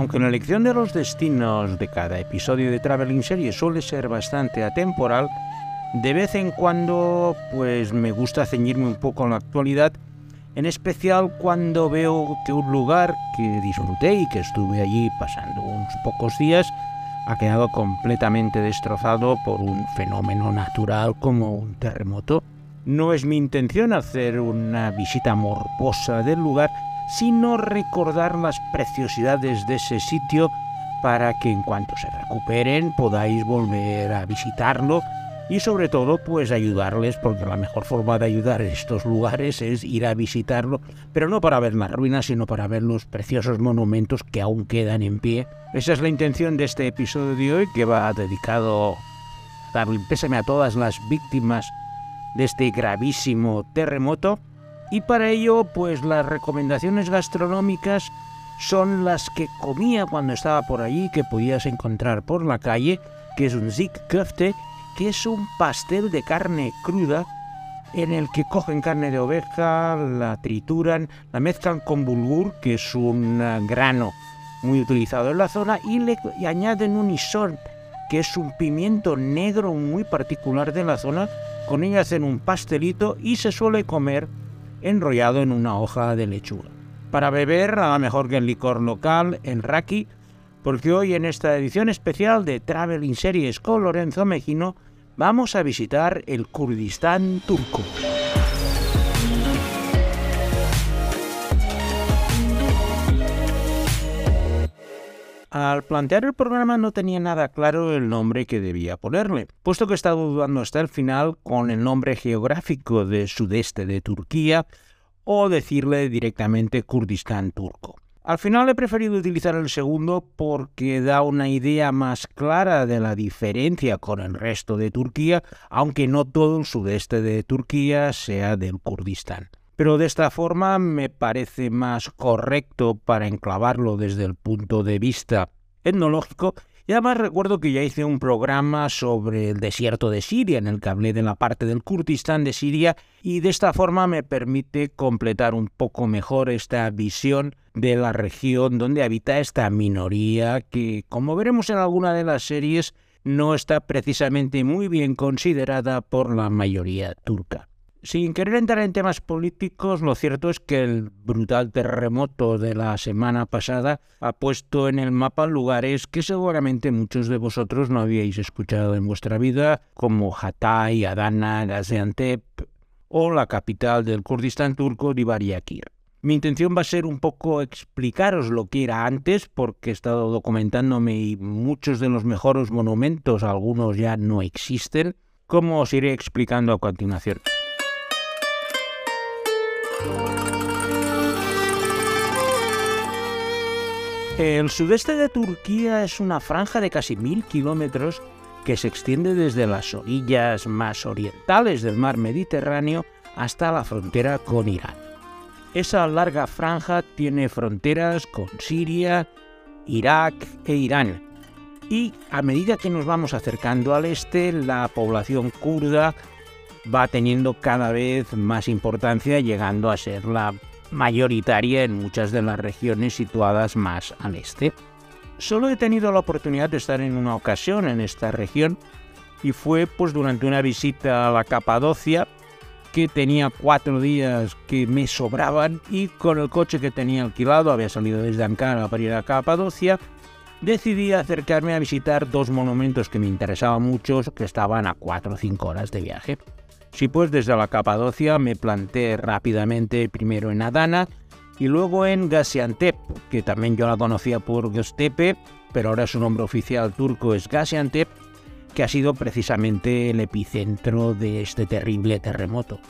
Aunque la elección de los destinos de cada episodio de Traveling Series suele ser bastante atemporal, de vez en cuando pues me gusta ceñirme un poco a la actualidad, en especial cuando veo que un lugar que disfruté y que estuve allí pasando unos pocos días ha quedado completamente destrozado por un fenómeno natural como un terremoto. No es mi intención hacer una visita morbosa del lugar, sino recordar las preciosidades de ese sitio para que en cuanto se recuperen podáis volver a visitarlo y sobre todo pues ayudarles porque la mejor forma de ayudar en estos lugares es ir a visitarlo, pero no para ver las ruinas, sino para ver los preciosos monumentos que aún quedan en pie. Esa es la intención de este episodio de hoy que va dedicado a darle pésame a todas las víctimas de este gravísimo terremoto y para ello pues las recomendaciones gastronómicas son las que comía cuando estaba por allí que podías encontrar por la calle que es un zik köfte que es un pastel de carne cruda en el que cogen carne de oveja, la trituran, la mezclan con bulgur, que es un eh, grano muy utilizado en la zona, y le añaden un isón, que es un pimiento negro muy particular de la zona. Con ella hacen un pastelito y se suele comer enrollado en una hoja de lechuga. Para beber, nada mejor que el licor local, en raki, porque hoy en esta edición especial de Traveling Series con Lorenzo Mejino vamos a visitar el Kurdistán turco. Al plantear el programa no tenía nada claro el nombre que debía ponerle, puesto que he estado dudando hasta el final con el nombre geográfico de sudeste de Turquía o decirle directamente Kurdistán turco. Al final he preferido utilizar el segundo porque da una idea más clara de la diferencia con el resto de Turquía, aunque no todo el sudeste de Turquía sea del Kurdistán. Pero de esta forma me parece más correcto para enclavarlo desde el punto de vista etnológico y además recuerdo que ya hice un programa sobre el desierto de Siria, en el que hablé de la parte del Kurdistán de Siria, y de esta forma me permite completar un poco mejor esta visión de la región donde habita esta minoría que, como veremos en alguna de las series, no está precisamente muy bien considerada por la mayoría turca. Sin querer entrar en temas políticos, lo cierto es que el brutal terremoto de la semana pasada ha puesto en el mapa lugares que seguramente muchos de vosotros no habíais escuchado en vuestra vida, como Hatay, Adana, Gaziantep o la capital del Kurdistán turco, Diyarbakir. Mi intención va a ser un poco explicaros lo que era antes, porque he estado documentándome y muchos de los mejores monumentos, algunos ya no existen, como os iré explicando a continuación. El sudeste de Turquía es una franja de casi mil kilómetros que se extiende desde las orillas más orientales del mar Mediterráneo hasta la frontera con Irán. Esa larga franja tiene fronteras con Siria, Irak e Irán. Y a medida que nos vamos acercando al este, la población kurda va teniendo cada vez más importancia, llegando a ser la mayoritaria en muchas de las regiones situadas más al este. Solo he tenido la oportunidad de estar en una ocasión en esta región y fue pues durante una visita a la Capadocia que tenía cuatro días que me sobraban y con el coche que tenía alquilado, había salido desde Ankara para ir a Capadocia, decidí acercarme a visitar dos monumentos que me interesaban mucho que estaban a 4 o 5 horas de viaje. Sí, pues desde la Capadocia me planté rápidamente primero en Adana y luego en Gaziantep, que también yo la conocía por Göztepe, pero ahora su nombre oficial turco es Gaziantep, que ha sido precisamente el epicentro de este terrible terremoto.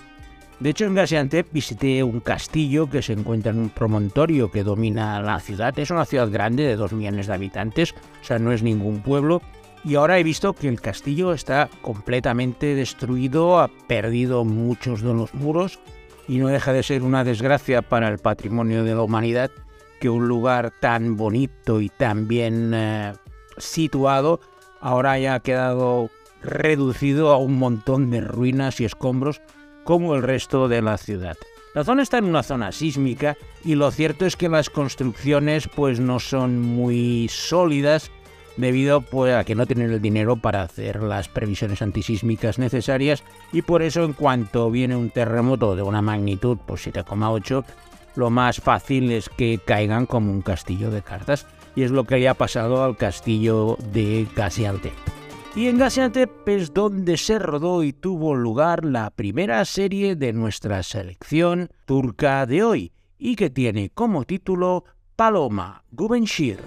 De hecho, en Gaziantep visité un castillo que se encuentra en un promontorio que domina la ciudad. Es una ciudad grande de dos millones de habitantes, o sea, no es ningún pueblo, y ahora he visto que el castillo está completamente destruido, ha perdido muchos de los muros y no deja de ser una desgracia para el patrimonio de la humanidad que un lugar tan bonito y tan bien eh, situado ahora haya quedado reducido a un montón de ruinas y escombros como el resto de la ciudad. La zona está en una zona sísmica y lo cierto es que las construcciones pues no son muy sólidas debido pues, a que no tienen el dinero para hacer las previsiones antisísmicas necesarias y por eso en cuanto viene un terremoto de una magnitud pues 7,8 lo más fácil es que caigan como un castillo de cartas y es lo que le ha pasado al castillo de Gaziantep. Y en Gaziantep es donde se rodó y tuvo lugar la primera serie de nuestra selección turca de hoy y que tiene como título Paloma Gubenshir.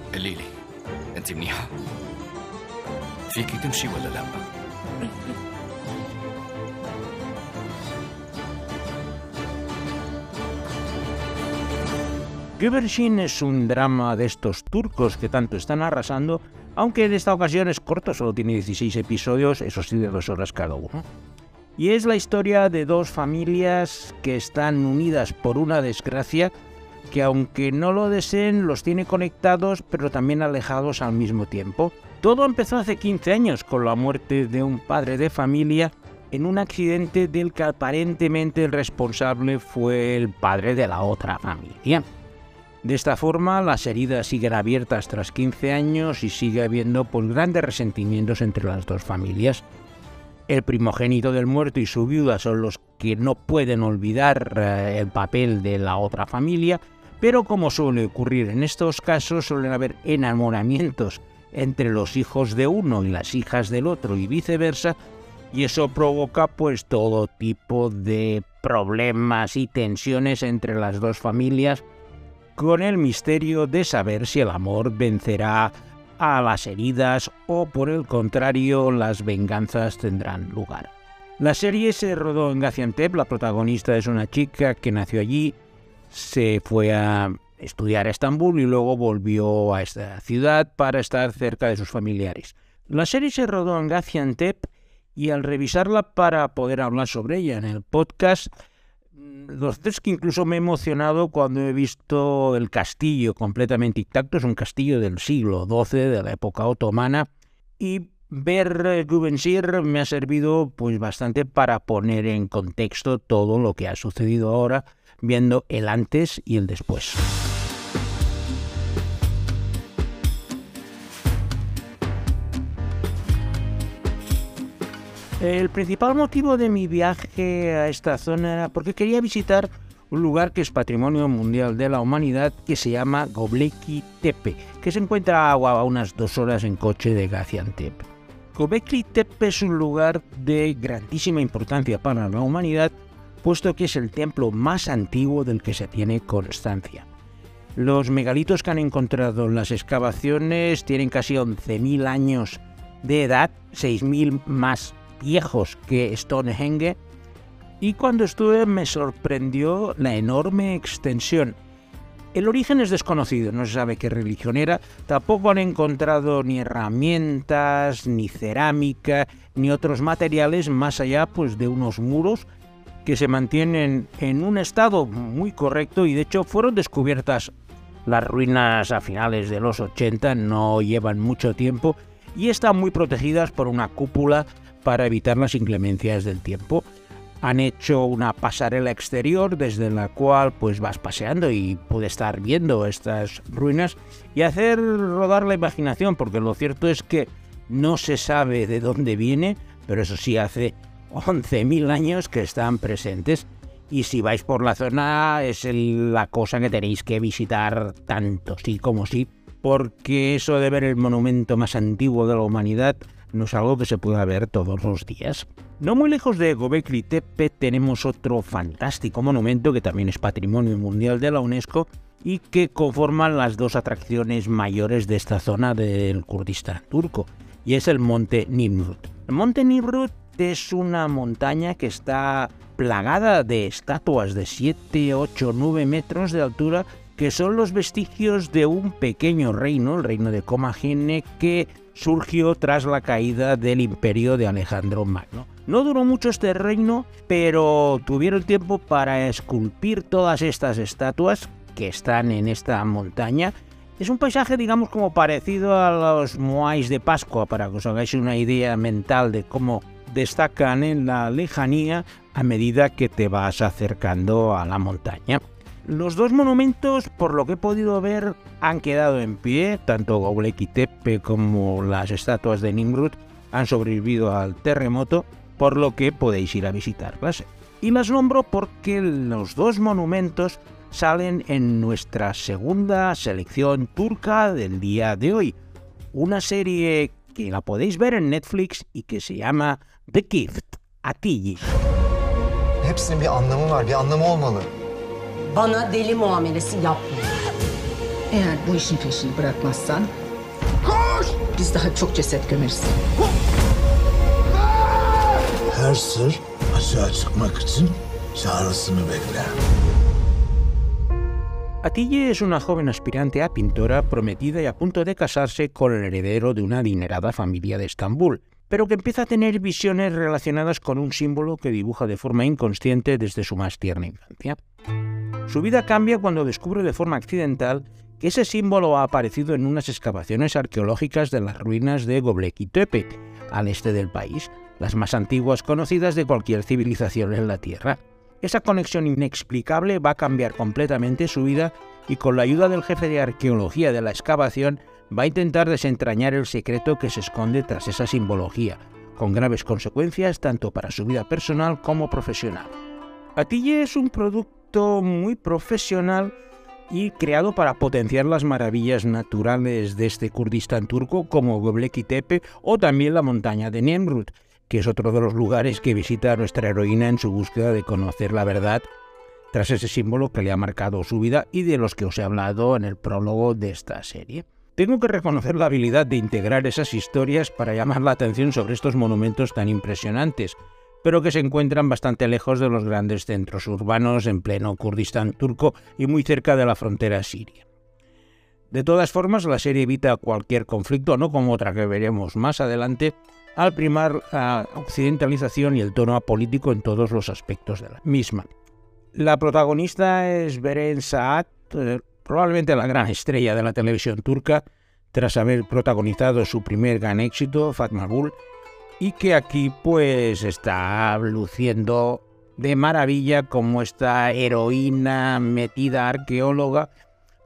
Güvercin es un drama de estos turcos que tanto están arrasando, aunque en esta ocasión es corto, solo tiene 16 episodios, eso sí, de dos horas cada uno. Y es la historia de dos familias que están unidas por una desgracia que aunque no lo deseen los tiene conectados pero también alejados al mismo tiempo. Todo empezó hace 15 años con la muerte de un padre de familia en un accidente del que aparentemente el responsable fue el padre de la otra familia. De esta forma, las heridas siguen abiertas tras 15 años y sigue habiendo pues, grandes resentimientos entre las dos familias. El primogénito del muerto y su viuda son los que no pueden olvidar eh, el papel de la otra familia, pero como suele ocurrir en estos casos, suelen haber enamoramientos entre los hijos de uno y las hijas del otro y viceversa, y eso provoca pues todo tipo de problemas y tensiones entre las dos familias con el misterio de saber si el amor vencerá a las heridas o por el contrario las venganzas tendrán lugar. La serie se rodó en Gaziantep, la protagonista es una chica que nació allí, se fue a estudiar a Estambul y luego volvió a esta ciudad para estar cerca de sus familiares. La serie se rodó en Gaziantep y al revisarla para poder hablar sobre ella en el podcast, los tres que incluso me he emocionado cuando he visto el castillo completamente intacto. Es un castillo del siglo XII, de la época otomana. Y ver Gubensir me ha servido pues bastante para poner en contexto todo lo que ha sucedido ahora, viendo el antes y el después. El principal motivo de mi viaje a esta zona era porque quería visitar un lugar que es patrimonio mundial de la humanidad que se llama Göbekli Tepe, que se encuentra a unas dos horas en coche de Gaziantep. Göbekli Tepe es un lugar de grandísima importancia para la humanidad, puesto que es el templo más antiguo del que se tiene constancia. Los megalitos que han encontrado en las excavaciones tienen casi 11.000 años de edad, 6.000 más viejos que Stonehenge y cuando estuve me sorprendió la enorme extensión. El origen es desconocido, no se sabe qué religión era, tampoco han encontrado ni herramientas, ni cerámica, ni otros materiales más allá pues, de unos muros que se mantienen en un estado muy correcto y de hecho fueron descubiertas las ruinas a finales de los 80, no llevan mucho tiempo y están muy protegidas por una cúpula para evitar las inclemencias del tiempo. Han hecho una pasarela exterior desde la cual pues vas paseando y puedes estar viendo estas ruinas y hacer rodar la imaginación, porque lo cierto es que no se sabe de dónde viene, pero eso sí hace 11.000 años que están presentes y si vais por la zona es la cosa que tenéis que visitar tanto sí como sí, porque eso de ver el monumento más antiguo de la humanidad no es algo que se pueda ver todos los días. No muy lejos de Gobekli Tepe tenemos otro fantástico monumento que también es patrimonio mundial de la UNESCO y que conforman las dos atracciones mayores de esta zona del Kurdistán turco, y es el monte Nimrut. El monte Nimrut es una montaña que está plagada de estatuas de 7, 8, 9 metros de altura que son los vestigios de un pequeño reino, el reino de Comagene, que surgió tras la caída del imperio de Alejandro Magno. No duró mucho este reino, pero tuvieron tiempo para esculpir todas estas estatuas que están en esta montaña. Es un paisaje, digamos, como parecido a los Moais de Pascua, para que os hagáis una idea mental de cómo destacan en la lejanía, a medida que te vas acercando a la montaña. Los dos monumentos, por lo que he podido ver, han quedado en pie, tanto Göbekli Tepe como las estatuas de Nimrud han sobrevivido al terremoto, por lo que podéis ir a visitarlas. Y las nombro porque los dos monumentos salen en nuestra segunda selección turca del día de hoy, una serie que la podéis ver en Netflix y que se llama The Gift, Atilli. Hepsinin bir anlamı var, bir anlamı olmalı. Bana deli muamelesi yapma. Eğer bu işin peşini bırakmazsan... Biz daha çok ceset gömeriz. Her sır açığa çıkmak için çağrısını bekler. Atille es una joven aspirante a pintora prometida y a punto de casarse con el heredero de una adinerada familia de Estambul, pero que empieza a tener visiones relacionadas con un símbolo que dibuja de forma inconsciente desde su más tierna infancia. Su vida cambia cuando descubre de forma accidental que ese símbolo ha aparecido en unas excavaciones arqueológicas de las ruinas de Göbekli Tepe, al este del país, las más antiguas conocidas de cualquier civilización en la Tierra. Esa conexión inexplicable va a cambiar completamente su vida y con la ayuda del jefe de arqueología de la excavación va a intentar desentrañar el secreto que se esconde tras esa simbología, con graves consecuencias tanto para su vida personal como profesional. Atille es un producto muy profesional y creado para potenciar las maravillas naturales de este Kurdistán turco como Göbekli Tepe o también la montaña de Nemrut, que es otro de los lugares que visita nuestra heroína en su búsqueda de conocer la verdad tras ese símbolo que le ha marcado su vida y de los que os he hablado en el prólogo de esta serie. Tengo que reconocer la habilidad de integrar esas historias para llamar la atención sobre estos monumentos tan impresionantes, pero que se encuentran bastante lejos de los grandes centros urbanos en pleno Kurdistán turco y muy cerca de la frontera siria. De todas formas, la serie evita cualquier conflicto, no como otra que veremos más adelante, al primar la occidentalización y el tono apolítico en todos los aspectos de la misma. La protagonista es Beren Saat, eh, probablemente la gran estrella de la televisión turca, tras haber protagonizado su primer gran éxito, Fatma Gul, y que aquí pues está luciendo de maravilla como esta heroína metida arqueóloga,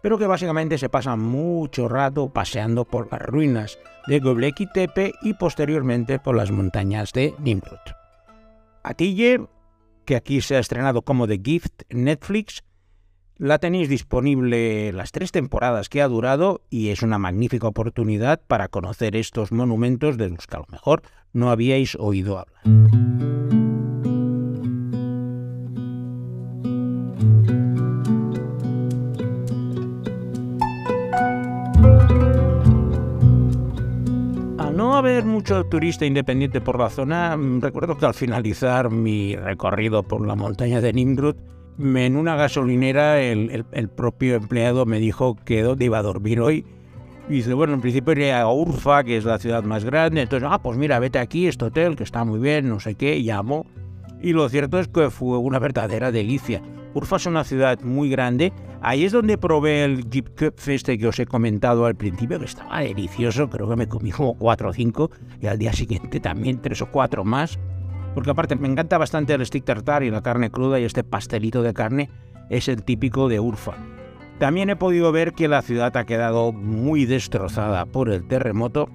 pero que básicamente se pasa mucho rato paseando por las ruinas de Göbekli Tepe y posteriormente por las montañas de Nimrud. Atille, que aquí se ha estrenado como The Gift Netflix, la tenéis disponible las tres temporadas que ha durado y es una magnífica oportunidad para conocer estos monumentos de los que a lo mejor no habíais oído hablar. Al no haber mucho turista independiente por la zona, recuerdo que al finalizar mi recorrido por la montaña de Nimrud, en una gasolinera el, propio empleado me dijo que dónde iba a dormir hoy. Y dice, bueno, en principio iría a Urfa, que es la ciudad más grande. Entonces, ah, pues mira, vete aquí, este hotel, que está muy bien, no sé qué, llamó. Y lo cierto es que fue una verdadera delicia. Urfa es una ciudad muy grande. Ahí es donde probé el Jeep Cup este que os he comentado al principio, que estaba delicioso. Creo que me comí como cuatro o cinco. Y al día siguiente también tres o cuatro más porque aparte me encanta bastante el stick tartar y la carne cruda y este pastelito de carne es el típico de Urfa. También he podido ver que la ciudad ha quedado muy destrozada por el terremoto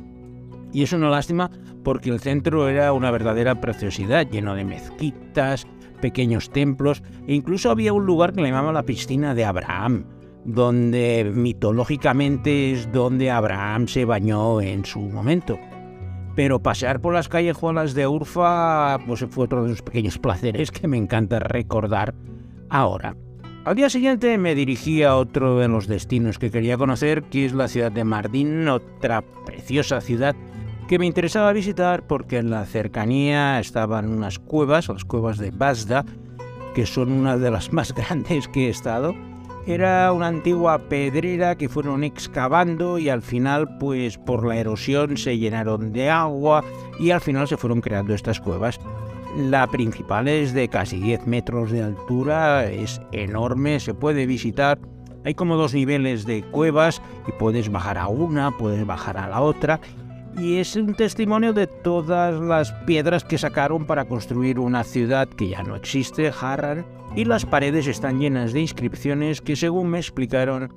y es una lástima porque el centro era una verdadera preciosidad, lleno de mezquitas, pequeños templos e incluso había un lugar que le llamaban la piscina de Abraham, donde mitológicamente es donde Abraham se bañó en su momento. Pero pasear por las callejuelas de Urfa pues fue otro de los pequeños placeres que me encanta recordar ahora. Al día siguiente me dirigí a otro de los destinos que quería conocer, que es la ciudad de Mardin, otra preciosa ciudad que me interesaba visitar porque en la cercanía estaban unas cuevas, las cuevas de Basda, que son una de las más grandes que he estado era una antigua pedrera que fueron excavando y al final, pues por la erosión se llenaron de agua y al final se fueron creando estas cuevas. La principal es de casi 10 metros de altura, es enorme, se puede visitar. Hay como dos niveles de cuevas y puedes bajar a una, puedes bajar a la otra. Y es un testimonio de todas las piedras que sacaron para construir una ciudad que ya no existe, Harran, y las paredes están llenas de inscripciones que según me explicaron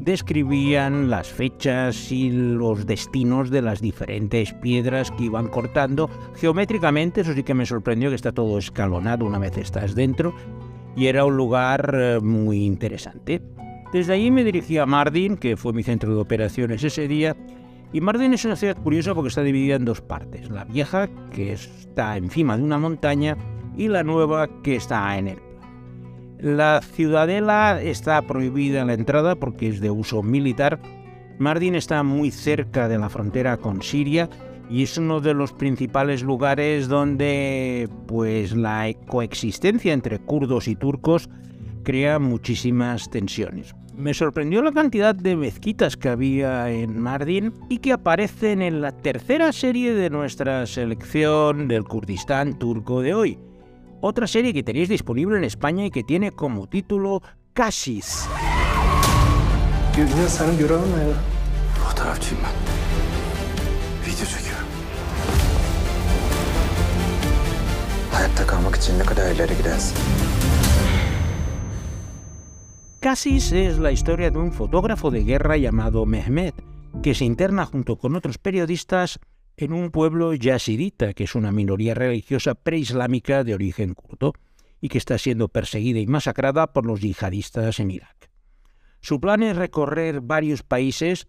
describían las fechas y los destinos de las diferentes piedras que iban cortando geométricamente, eso sí que me sorprendió que está todo escalonado una vez estás dentro, y era un lugar eh, muy interesante. Desde allí me dirigí a Mardin, que fue mi centro de operaciones ese día, y Mardin es una ciudad curiosa porque está dividida en dos partes, la vieja, que está encima de una montaña, y la nueva, que está en el la ciudadela está prohibida la entrada porque es de uso militar. Mardin está muy cerca de la frontera con Siria y es uno de los principales lugares donde pues la coexistencia entre kurdos y turcos crea muchísimas tensiones. Me sorprendió la cantidad de mezquitas que había en Mardin y que aparecen en la tercera serie de nuestra selección del Kurdistán turco de hoy. Otra serie que tenéis disponible en España y que tiene como título Casis. Casis es la historia de un fotógrafo de guerra llamado Mehmet, que se interna junto con otros periodistas en un pueblo yazidita, que es una minoría religiosa preislámica de origen kurdo y que está siendo perseguida y masacrada por los yihadistas en Irak. Su plan es recorrer varios países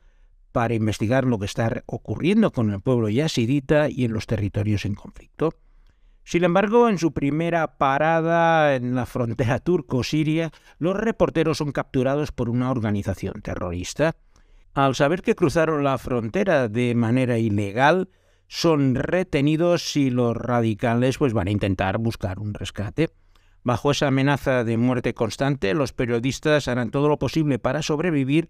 para investigar lo que está ocurriendo con el pueblo yazidita y en los territorios en conflicto. Sin embargo, en su primera parada en la frontera turco-siria, los reporteros son capturados por una organización terrorista. Al saber que cruzaron la frontera de manera ilegal, son retenidos y los radicales pues van a intentar buscar un rescate. Bajo esa amenaza de muerte constante, los periodistas harán todo lo posible para sobrevivir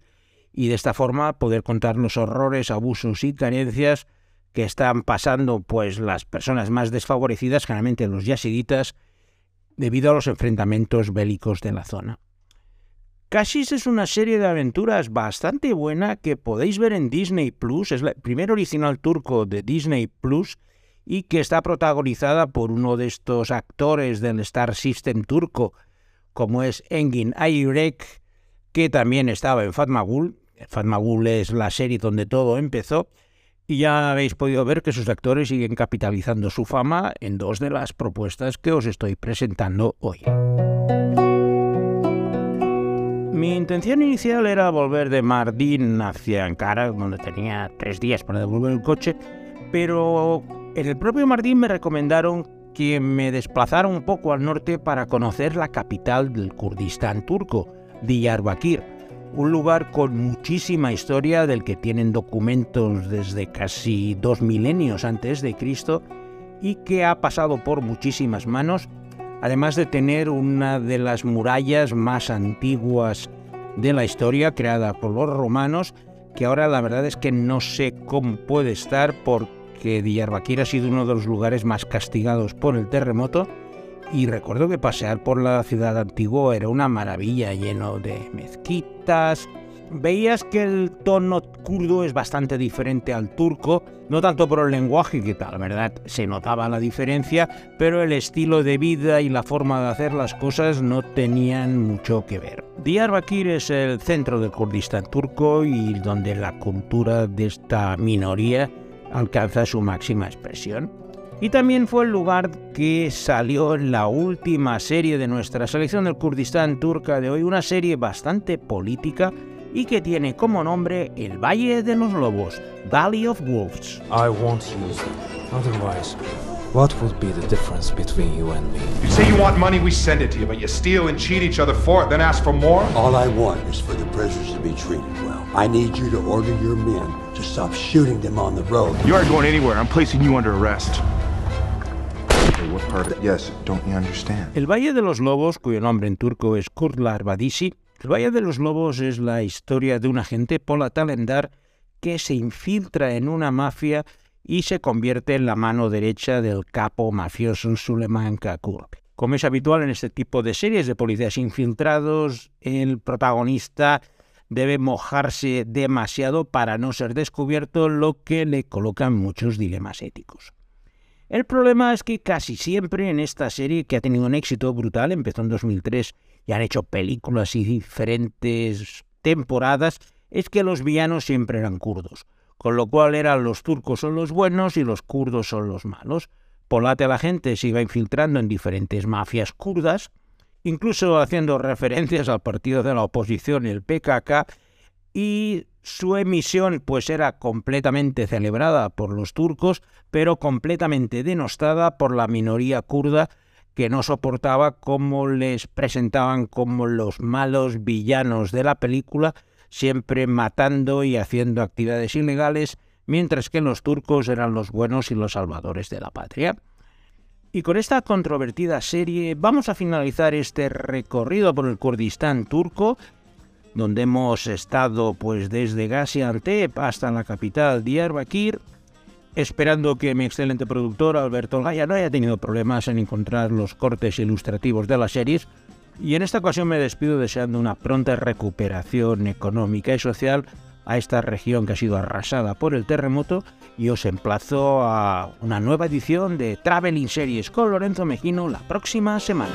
y de esta forma poder contar los horrores, abusos y carencias que están pasando pues las personas más desfavorecidas, generalmente los yasiditas, debido a los enfrentamientos bélicos de la zona. Casis es una serie de aventuras bastante buena que podéis ver en Disney Plus, es el primer original turco de Disney Plus y que está protagonizada por uno de estos actores del Star System turco, como es Engin Ayrek, que también estaba en Fatmagul. Fatmagul es la serie donde todo empezó, y ya habéis podido ver que sus actores siguen capitalizando su fama en dos de las propuestas que os estoy presentando hoy. Mi intención inicial era volver de Mardin hacia Ankara, donde tenía tres días para devolver el coche, pero en el propio Mardin me recomendaron que me desplazara un poco al norte para conocer la capital del Kurdistán turco, Diyarbakir, un lugar con muchísima historia del que tienen documentos desde casi dos milenios antes de Cristo y que ha pasado por muchísimas manos además de tener una de las murallas más antiguas de la historia creada por los romanos, que ahora la verdad es que no sé cómo puede estar porque Diyarbakir ha sido uno de los lugares más castigados por el terremoto y recuerdo que pasear por la ciudad antigua era una maravilla, lleno de mezquitas, veías que el tono kurdo es bastante diferente al turco, no tanto por el lenguaje, que tal, verdad se notaba la diferencia, pero el estilo de vida y la forma de hacer las cosas no tenían mucho que ver. Diyarbakir es el centro del Kurdistán turco y donde la cultura de esta minoría alcanza su máxima expresión. Y también fue el lugar que salió en la última serie de nuestra selección del Kurdistán turca de hoy, una serie bastante política y que tiene como nombre el Valle de los Lobos, Valley of Wolves. I won't use them. Otherwise, what would be the difference between you and me? You say you want money, we send it to you, but you steal and cheat each other for it, then ask for more? All I want is for the prisoners to be treated well. I need you to order your men to stop shooting them on the road. You aren't going anywhere. I'm placing you under arrest. El Valle de los Lobos, cuyo nombre en turco es Kurtlar Vadisi, El Valle de los Lobos es la historia de un agente Pola Talendar que se infiltra en una mafia y se convierte en la mano derecha del capo mafioso Suleiman Kakur. Como es habitual en este tipo de series de policías infiltrados, el protagonista debe mojarse demasiado para no ser descubierto, lo que le coloca muchos dilemas éticos. El problema es que casi siempre en esta serie, que ha tenido un éxito brutal, empezó en 2003 y han hecho películas y diferentes temporadas, es que los villanos siempre eran kurdos, con lo cual eran los turcos son los buenos y los kurdos son los malos. Polate a la gente se iba infiltrando en diferentes mafias kurdas, incluso haciendo referencias al partido de la oposición, el PKK, y su emisión pues era completamente celebrada por los turcos, pero completamente denostada por la minoría kurda que no soportaba cómo les presentaban como los malos villanos de la película, siempre matando y haciendo actividades ilegales, mientras que los turcos eran los buenos y los salvadores de la patria. Y con esta controvertida serie vamos a finalizar este recorrido por el Kurdistán turco donde hemos estado pues desde Gaziantep hasta la capital Diyarbakir, esperando que mi excelente productor Alberto Gaya no haya tenido problemas en encontrar los cortes ilustrativos de las series, y en esta ocasión me despido deseando una pronta recuperación económica y social a esta región que ha sido arrasada por el terremoto y os emplazo a una nueva edición de Traveling Series con Lorenzo Mejino la próxima semana.